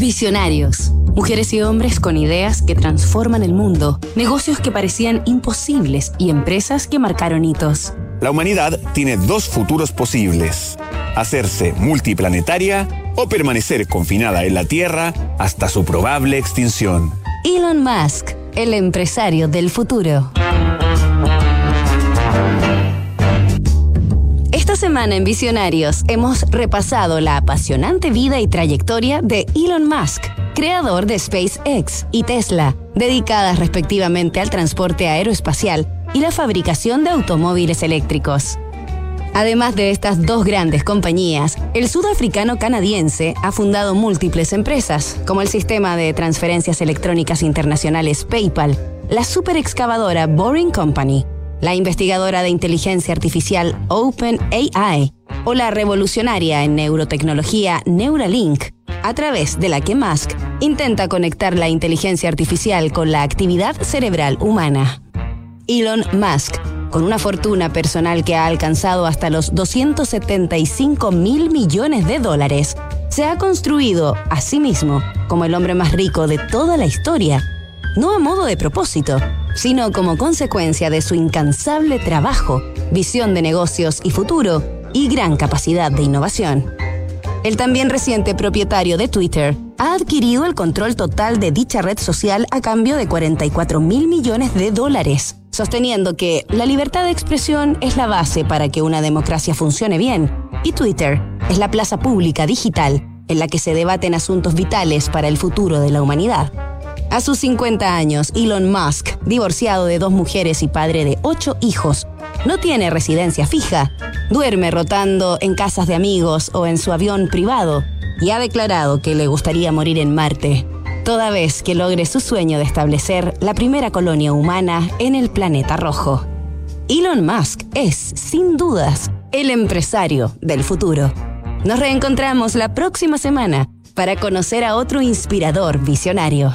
Visionarios. Mujeres y hombres con ideas que transforman el mundo, negocios que parecían imposibles y empresas que marcaron hitos. La humanidad tiene dos futuros posibles. Hacerse multiplanetaria o permanecer confinada en la Tierra hasta su probable extinción. Elon Musk, el empresario del futuro. Semana en Visionarios hemos repasado la apasionante vida y trayectoria de Elon Musk, creador de SpaceX y Tesla, dedicadas respectivamente al transporte aeroespacial y la fabricación de automóviles eléctricos. Además de estas dos grandes compañías, el sudafricano canadiense ha fundado múltiples empresas, como el sistema de transferencias electrónicas internacionales PayPal, la superexcavadora Boring Company, la investigadora de inteligencia artificial OpenAI o la revolucionaria en neurotecnología Neuralink, a través de la que Musk intenta conectar la inteligencia artificial con la actividad cerebral humana. Elon Musk con una fortuna personal que ha alcanzado hasta los 275 mil millones de dólares, se ha construido a sí mismo como el hombre más rico de toda la historia, no a modo de propósito, sino como consecuencia de su incansable trabajo, visión de negocios y futuro, y gran capacidad de innovación. El también reciente propietario de Twitter ha adquirido el control total de dicha red social a cambio de 44 mil millones de dólares sosteniendo que la libertad de expresión es la base para que una democracia funcione bien y Twitter es la plaza pública digital en la que se debaten asuntos vitales para el futuro de la humanidad. A sus 50 años, Elon Musk, divorciado de dos mujeres y padre de ocho hijos, no tiene residencia fija, duerme rotando en casas de amigos o en su avión privado y ha declarado que le gustaría morir en Marte toda vez que logre su sueño de establecer la primera colonia humana en el planeta rojo. Elon Musk es, sin dudas, el empresario del futuro. Nos reencontramos la próxima semana para conocer a otro inspirador visionario.